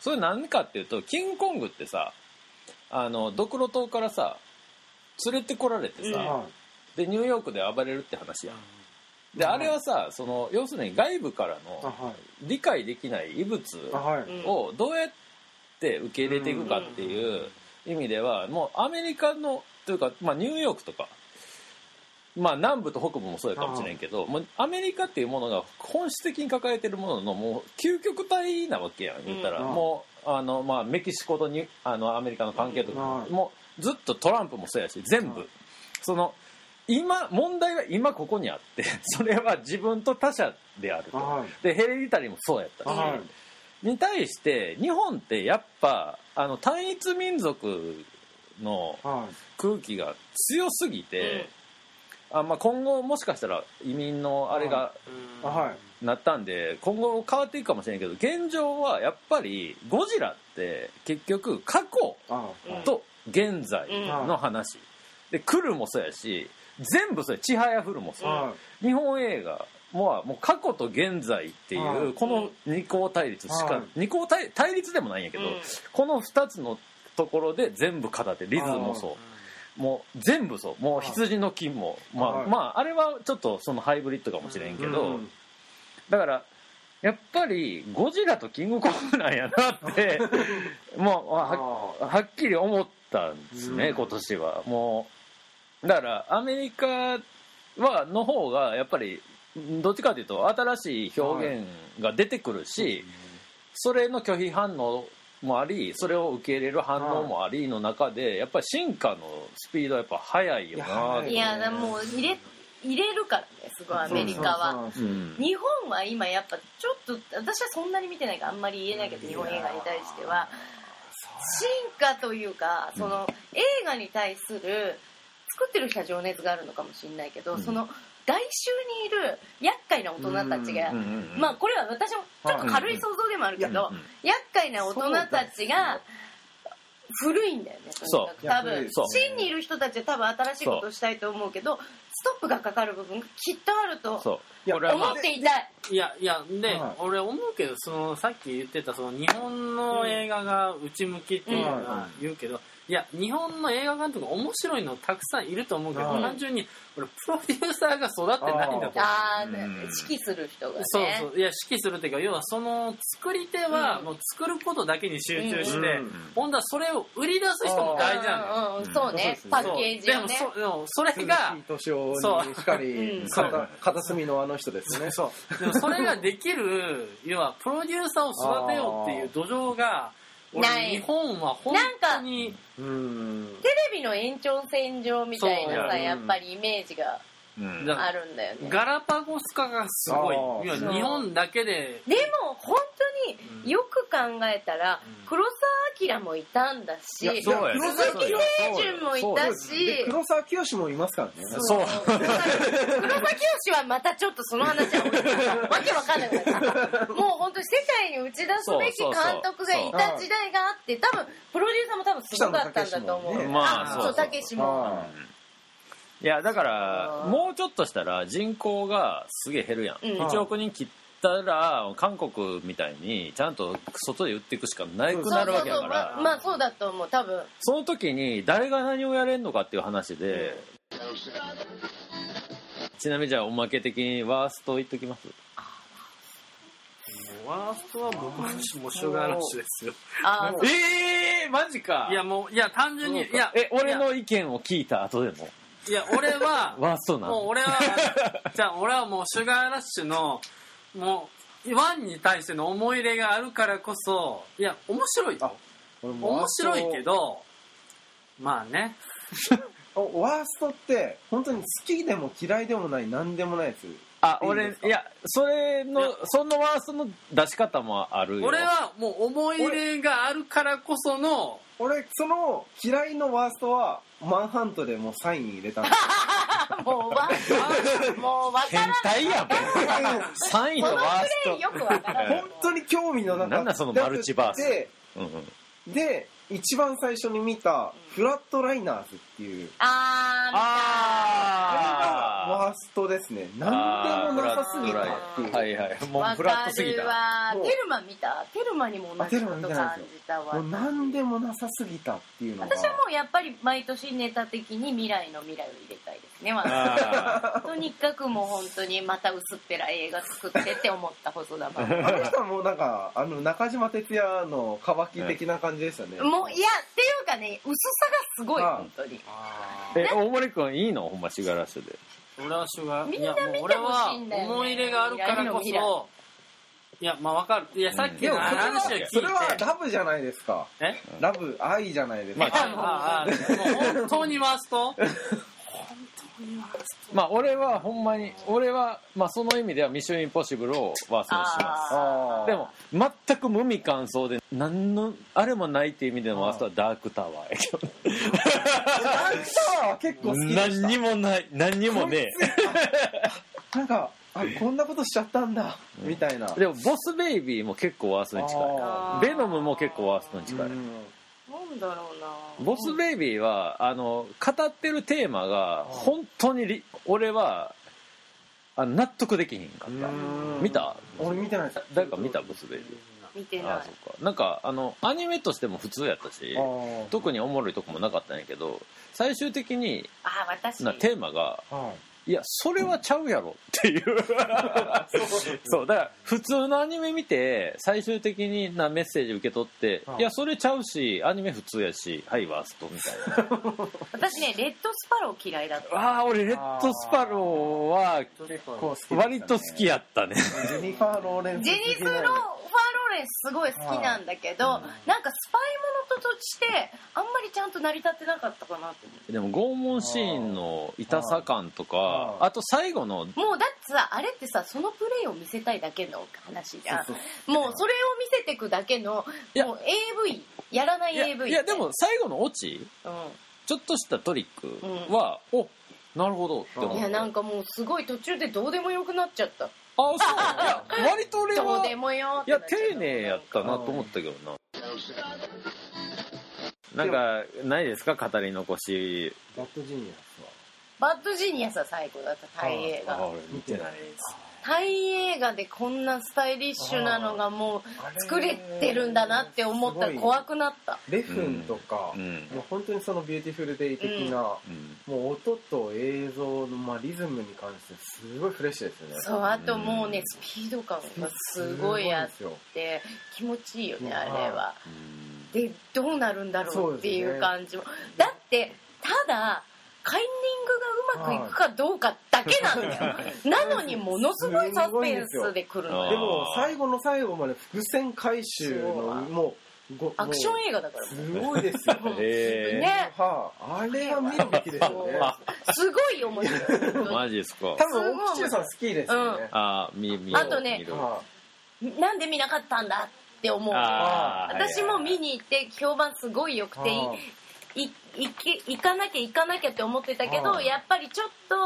それ何かっていうとキングコングってさあのドクロ島からさ連れてこられてさ、はでニューヨークで暴れるって話やん。であれはさその要するに外部からいのは理解できない異物いはい。うん。をどうやって受け入れていくかっていう意味ではもうアメリカのというか、まあ、ニューヨークとか、まあ、南部と北部もそうやかもしれんけどもうアメリカっていうものが本質的に抱えてるもののもう究極体なわけやん言ったら、うん。もうあの、まあ、メキシコとにあのアメリカの関係とか、うん。もうずっとトランプもそうやし全部、うん。その今問題は今ここにあってそれは自分と他者であると。はい。でヘレディタリーもそうやったし、はいに対して日本ってやっぱあの単一民族のはい。空気が強すぎて、あまあ、今後もしかしたら移民のあれがあはい。なったんで今後変わっていくかもしれないけど現状はやっぱりゴジラって結局過去と現在の話、で来るもそうやし全部それちはやふるもそう、は日本映画ももう過去と現在っていう、はいこの二項対立しか、はい二項対対立でもないんやけど、うん。この2つのところで全部語ってリズムもそう。もう全部そう。もう羊の金も、まあ、はい。まああれはちょっとそのハイブリッドかもしれんけど、うんだからやっぱりゴジラとキングコングなんやなって もうはあ。はっきり思ったんですね、うん。今年は。もうだからアメリカはの方がやっぱりどっちかというと新しい表現が出てくるし、それの拒否反応もありそれを受け入れる反応もありの中でやっぱり進化のスピードはやっぱ速いよなと思っていやもう入れ入れるからねすごいアメリカは。日本は今やっぱちょっと私はそんなに見てないからあんまり言えないけど日本映画に対しては。進化というかその映画に対する作ってる人は情熱があるのかもしれないけど、うん。その外周にいる厄介な大人たちが、うんうんうんまあこれは私もちょっと軽い想像でもあるけど、うんうん厄介な大人たちが古いんだよねとにかく。そう。多分真にいる人たちは多分新しいことをしたいと思うけどストップがかかる部分がきっとあると思っていたい。いやいやで、はい俺思うけどそのさっき言ってたその日本の映画が内向きっていうのは言うけど、いや日本の映画監督面白いのたくさんいると思うけど、はい単純に俺プロデューサーが育ってないんだと思う。ああ、うん。指揮する人がね。そうそう。いや指揮するっていうか要はその作り手はうん。もう作ることだけに集中して、うん。本当はそれを売り出す人も大事なんだよ。うんそうね。う。んパッケージをね。そう。でもそでもそれが年をにしかりうん。片片隅のあの人ですね。そう。でもそれができる要はプロデューサーを育てようっていう土壌が俺ない。日本は本当にうん。テレビの延長線上みたいなさ、やっぱりイメージがあるんだよね。ガラパゴス化がすごい。あー。要はそう。日本だけで。でも本当によく考えたらうん。黒澤明もいたんだし鈴木清純もいたでし黒沢清もいますからね。そう。黒澤清はまたちょっとその話は置いてわけわかんないから もう本当に世界に打ち出すべき監督がいた時代があって多分プロデューサーも多分すごかったんだと思う。北野武もね。まあそうたけしもいやだからもうちょっとしたら人口がすげえ減るやん、うん。1億人切ったら韓国みたいにちゃんと外で売っていくしかなくなるわけやかまらあまあそうだと思う。多分。その時に誰が何をやれんのかっていう話で、ちなみにじゃあおまけ的にワースト言っときます？ワーストは僕はもうシュガーラッシュですよ。ええー、マジか。いやもういや単純にいやえ俺いの意見を聞いた後でも？やいや俺はワーストなの？もう俺は じゃあ俺はもうシュガーラッシュのもうワンに対しての思い入れがあるからこそいや面白い面白いけどまあね。お ワーストって本当に好きでも嫌いでもない何でもないやつあ俺いやそれのそのワーストの出し方もあるよ。俺はもう思い入れがあるからこその俺その嫌いのワーストはマンハントでもうサイン入れたんですもうわもうわから変態やん。3位のこのワースプレイよくわからない本当に興味のなかなんだそのマルチバース。でト、うんうん。で一番最初に見た「フラットライナーズ」っていう。あー見た。あワーストですね。何でもなさすぎた。っていうはいはい。もうわフラッかるトすぎた。わテルマ見た？テルマにも同じこと感じたわ。もう何でもなさすぎたっていうのが。私はもうやっぱり毎年ネタ的に未来の未来を入れたいですねとにかくもう本当にまた薄っぺらい映画作ってって思った細田 あの人はもうなんかあの中島哲也の渇き的な感じでしたね、もういやっていうかね薄さがすごい本当に。ー。え大森君いいの？ほんまシガラッシュで俺はシュガみんないやもう見てほ俺はしいんだよね。思い入れがあるからこそいやまあわかる。いやさっきの話を聞いて。はそれはラブじゃないですか。え？ラブ愛じゃないですまか、もうああ。もう本当にワースト？まあ俺はほんまに俺はまあその意味では「ミッションインポッシブル」をワーストにします。でも全く無味乾燥で何のあれもないっていう意味でのワーストはダークタワーやけどダンサーは結構好きで何にもない何にもねなんかあこんなことしちゃったんだみたいな。でもボスベイビーも結構ワーストに近い。ベノムも結構ワーストに近い、うんなんだろうな。ボスベイビーはあの語ってるテーマが本当にり俺はあ納得できひんかった。うん。見た？俺見てないです。誰か見た？ボスベイビ見てない。ーあそうか。なんかあのアニメとしても普通やったし特におもろいとこもなかったんやけど最終的にあ私。なテーマがはいやそれはちゃうやろっていう。そうだから普通のアニメ見て最終的になメッセージ受け取ってはいいやそれちゃうしアニメ普通やしはいワーストみたいな。私ねレッドスパロー嫌いだった。ああ俺レッドスパローは割と好きやったね。ジェニファー・ローレンスジェニフロー・ファー・ローレンスすごい好きなんだけど、はいなんかスパイものとしてあんまりちゃんと成り立ってなかったかなと思ってでも拷問シーンの痛さ感とかはいあと最後の。もうだってさあれってさそのプレイを見せたいだけの話じゃん。そうもうそれを見せてくだけのいや。もう AV やらないいや AV いやでも最後のオチうちょっとしたトリックは、おなるほどって思ん、う。いやなんかもうすごい途中でどうでもよくなっちゃった。あそう。いや割と俺はどうでもよっいや丁寧やったなと思ったけどな。なんかないですか？語り残し。バッドジーニアバッドジニアスは最高だったタイ映画。俺見てないです。タイ映画でこんなスタイリッシュなのがもう作れてるんだなって思ったら怖くなった。レフンとか、うんもう本当にそのビューティフルデイ的な、うん。もう音と映像の、まあ、リズムに関してすごいフレッシュですよね。そうあともうねスピード感がすごいあって気持ちいいよねうん。あれは。うん。でどうなるんだろそうっていう感じも。だってただカイニングがうまくいくかどうかだけなんだよ。なのにものすごいサスペンスで来るの。あーでよ。も最後の最後まで伏線回収のもうごアクションも映画だからうすごいですよ。ね。はあ、あれは見るべきですよね。すごい面白い。マジですか。多分大吉さん好きですよね、あ見見あとねなんで見なかったんだって思う。私も見に行って評判すごい良くてあい。い行かなきゃ行かなきゃって思ってたけどやっぱりちょっと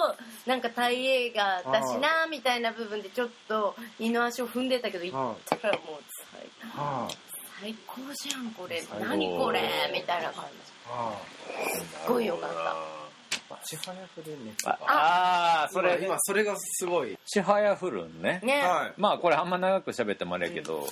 なんかタイ映画だしなみたいな部分でちょっと二の足を踏んでたけど行ったらもう最高じゃんこれ。何これ？みたいな感じ。すごい良かった。あちはやふるねああーそれ。今今それがすごい。ちはやふるんね。ね。はい。まあこれあんま長く喋ってもあれやけど、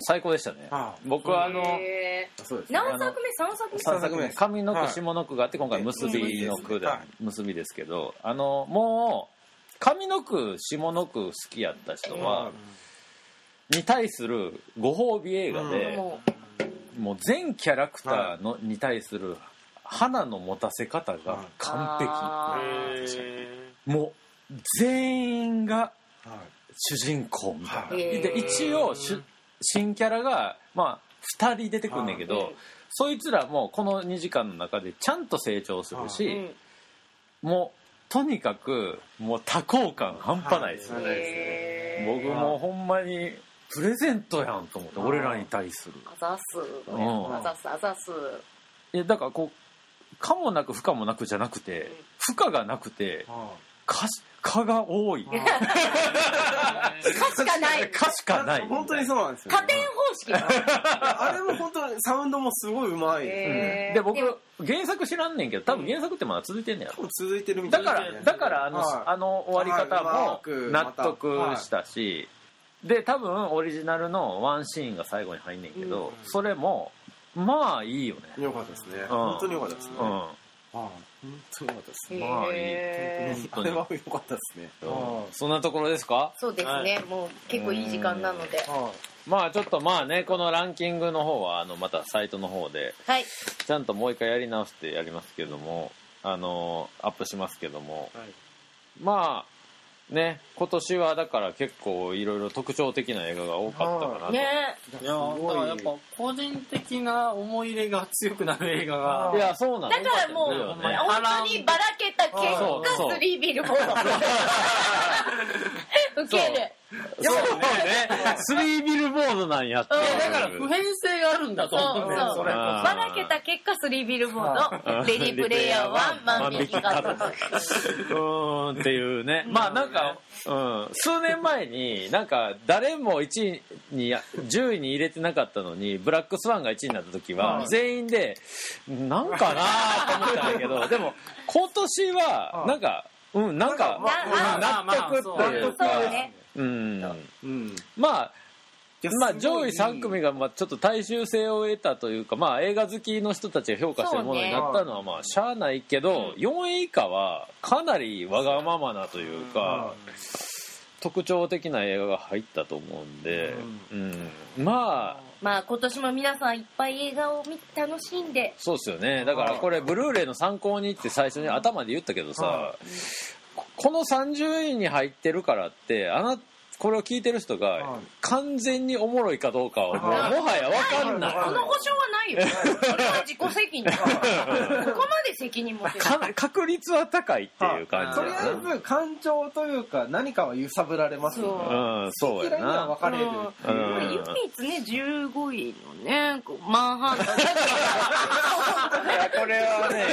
最高でしたね、はい。僕はあのへー。そうです何作目？三作目？三作目。上の句はい下の句があって今回結びの句ではい。結びですけどあのもう上の句下の句好きやった人はに対するご褒美映画でももう全キャラクターのに対する花の持たせ方が完璧。もう全員がは主人公みたいな、はいで一応新キャラがまあ2人出てくんねんけど、はいそいつらもこの2時間の中でちゃんと成長するし、うんもうとにかくもう多幸感半端ないですよ。ね、僕もほんまにプレゼントやんと思って俺らに対する。あざす。ん。あざすあざす。いやだからこう可もなく不可もなくじゃなくて不可がなくて可可が多い。かしかない。可しかない。本当にそうなんですよ、加点方式だあれも本当にサウンドもすごいうまいで僕原作知らんねんけど多分原作ってまだ続いてんねやろ。多分続いてるみたいだからだからあの,、はい。あの終わり方はも納得したし、で多分オリジナルのワンシーンが最後に入んねんけど、それもまあいいよね。よかったですね、ん。本当によかったですね、うん。はい本当によかったです。ねまあいい。へー。あれは良かったですね。そんなところですか？そうですね。もう結構いい時間なので。はまあちょっとまあねこのランキングの方はあのまたサイトの方ではい。ちゃんともう一回やり直してやりますけどもあのアップしますけども。はい。まあね今年はだから結構いろいろ特徴的な映画が多かったかなと、ね。いい。やだからやっぱ個人的な思い入れが強くなる映画が。いやそうなのだ。からもうよね本当にばらけた結そうそう。果スリービルボード。ウケるそうね。スリービルボードなんやって。うんだから普遍性があるんだとそう思うんだよそう。そればらけた結果スリービルボード。レディープレイヤー1万引き家族うーんっていうね。まあなんか、うん、数年前になんか誰も1位に10位に入れてなかったのにブラックスワンが1位になった時は全員でなんかなと思ったんだけど でも今年はなんかうんなんか納得っていうか。そうん。うんまあまあ、上位3組がまあちょっと大衆性を得たというか、まあ、映画好きの人たちが評価してるものになったのはまあしゃあないけど、4位以下はかなりわがままなというか、特徴的な映画が入ったと思うんで、うん。まあまあ今年も皆さんいっぱい映画を見楽しんで。そうですよね。だからこれブルーレイの参考にって最初に頭で言ったけどさ、ここの30位に入ってるからってあなこれを聞いてる人はい。が完全におもろいかどうかはもうもはや分かんない。この保証はないよ。それは自己責任ここまで責任持ってるか確率は高いっていう感じとりあえず感情というか何かは揺さぶられますよね。う。んそうや嫌いにはな分かれるうん。うん唯一ね15位のねこうマンハッタン。だいやこれはね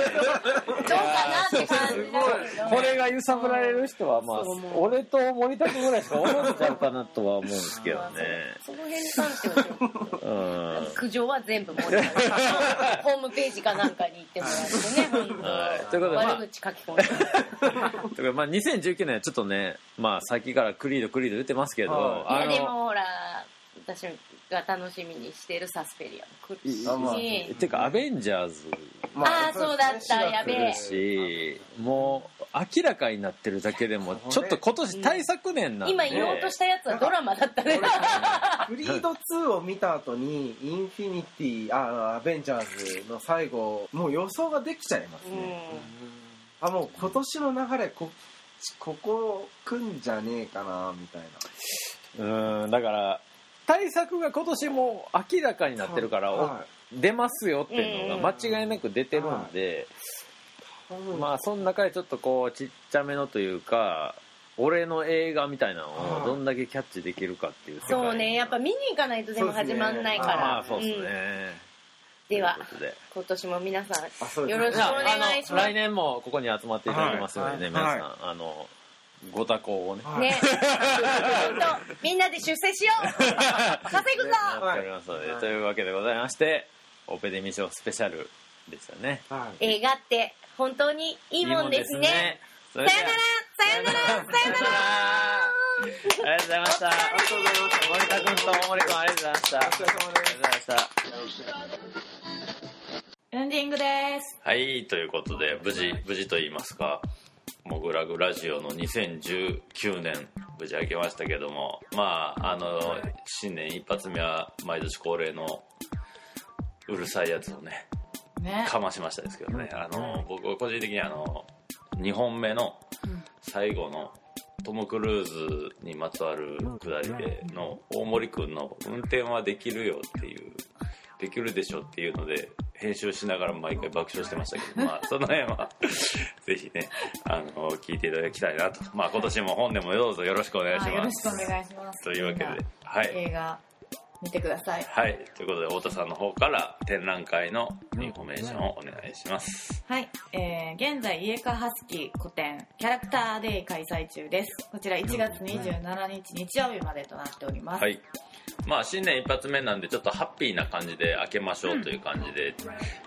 どうかなって感じこれが揺さぶられる人はまあ俺と森田君ぐらいしかおらんちゃうかなとは思うんですけどね。その辺に関してはちょっとうん。苦情は全部森田さんのホームページかなんかに行ってもらってねはい。ということでまあ悪口書き込んで。だからまあ 2019年はちょっとねまあさっきからクリードクリード出てますけどはいいやでのもほら私が楽しみにしてるサスペリアも来るし。あまあ。ていうかアベンジャーズあーそうだった。やべえ。来るしもう明らかになってるだけでもちょっと今年対策年なんで。今言おうとしたやつはドラマだったね。クリード2を見た後にインフィニティあアベンジャーズの最後もう予想ができちゃいますね、あもう今年の流れこここ来んじゃねえかなみたいうん。だから対策が今年も明らかになってるから、はい。出ますよっていうのが間違いなく出てるんで、まあその中でちょっとこうちっちゃめのというか俺の映画みたいなのをどんだけキャッチできるかっていうそうね。やっぱ見に行かないとでも始まんないから。まあそうですね、うん。では今年も皆さんよろしくお願いします。来年もここに集まっていただきますのでね、はい。皆さん、はあのご多幸をね、はい。ね。みんなで出世しよう。稼ぐぞ。やっておりますので、というわけでございましてオペデミー賞スペシャルでしたね。はい映画って本当にいいもんですねさよならさよならさよならありがとうございました。ありがとうございました。森田君と大森君ありがとうございました。お疲れ様ですありがとうございました。エンディングですはい、ということで、無事、無事と言いますか、モグラグラジオの2019年、無事明けましたけども、まあ、あの、新年一発目は毎年恒例のうるさいやつをね、ね。かましましたですけどね、あの、僕個人的にあの、2本目の最後のトム・クルーズにまつわるくだりでの大森くんの運転はできるよっていうできるでしょっていうので編集しながら毎回爆笑してましたけど、まあ、その辺は ぜひねあの聞いていただきたいなと、まあ、今年も本年もどうぞよろしくお願いします。よろしくお願いします。というわけではい。映画見てください。はい。ということで太田さんの方から展覧会のインフォメーションをお願いします。はい、えー、現在家川ハスキー個展キャラクターデイ開催中です。こちら1月27日日曜日までとなっております。はい。まあ新年一発目なんでちょっとハッピーな感じで開けましょうという感じで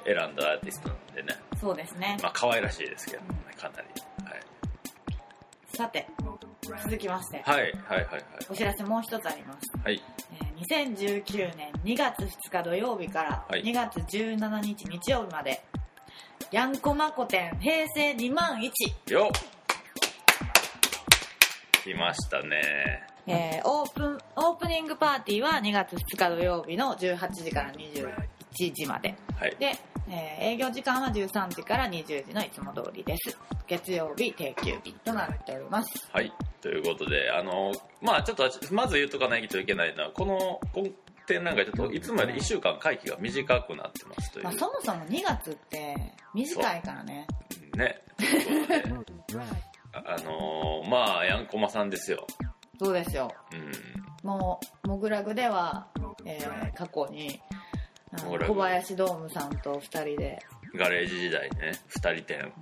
選んだアーティストなんでね、そうですね。まあ可愛らしいですけどねかなり。さて続きまして。はい、はいはいはい。お知らせもう一つあります、はい。えー2019年2月2日土曜日からはい。2月17日日曜日まで、ヤンコマコ展平成2万1、よっ。来ましたね。えーオープンオープニングパーティーは2月2日土曜日の18時から21時まで。はい。で、えー営業時間は13時から20時のいつも通りです。月曜日定休日となっております。はい。ということであのまあちょっとまず言うとかないといけないのはこの今展覧会ちょっといつもより1週間会期が短くなってますという、まあ、そもそも2月って短いからね。ね。あのーまあやんこまさんですよ。そうですよ。うん。もうモグラグでは、えー過去に小林ドームさんと2人で。ガレージ時代ね。2人展。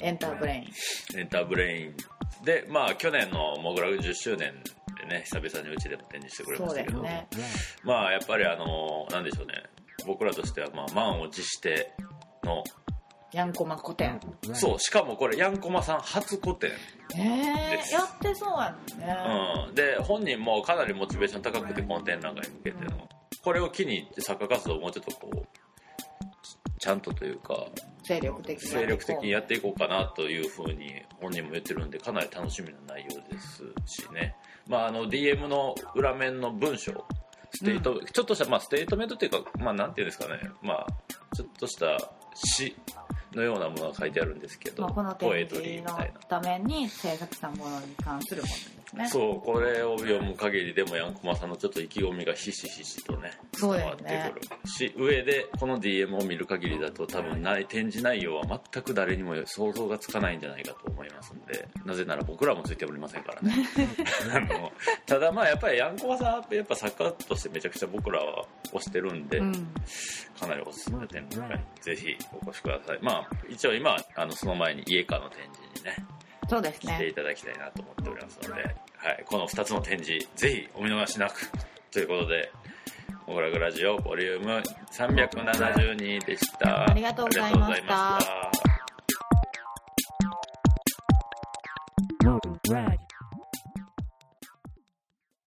エンターブレイン。エンターブレイン。でまあ去年のモグラグ10周年でね久々にうちでも展示してくれましたけど、ですね。まあやっぱりあのなんでしょうね。僕らとしてはまあ満を持しての。ヤンコマ古典そうしかもこれヤンコマさん初個展、えー、です。やってそうやんね、うん、で本人もかなりモチベーション高くてこの展覧会に向けてのこれを機に作家活動をもうちょっとこうちゃんとというか精力的に精力的にやっていこうかなというふうに本人も言ってるんでかなり楽しみな内容ですしね、まあ、あの DM の裏面の文章ステート、ちょっとした、まあ、ステートメントっていうか、まあ、なんていうんですかね、まあ、ちょっとした詩のようなものが書いてあるんですけど、まあ、この展示のために制作したものに関するものですね。そうこれを読む限りでもヤンコマさんのちょっと意気込みがひしひしとね伝わってくるし上でこの DM を見る限りだと多分ない展示内容は全く誰にも想像がつかないんじゃないかと思いますんでなぜなら僕らもついておりませんからね。あのただまあやっぱりヤンコマさんってやっぱ作家としてめちゃくちゃ僕らは推してるんで、うん。かなりおすすめ展覧会ぜひお越しください。まあ一応今あのその前に家川の展示にねそうです来てねいただきたいなと思っておりますので、はい、この2つの展示ぜひお見逃しなくということで「モグラグラジオボリューム372でした。ありがとうございました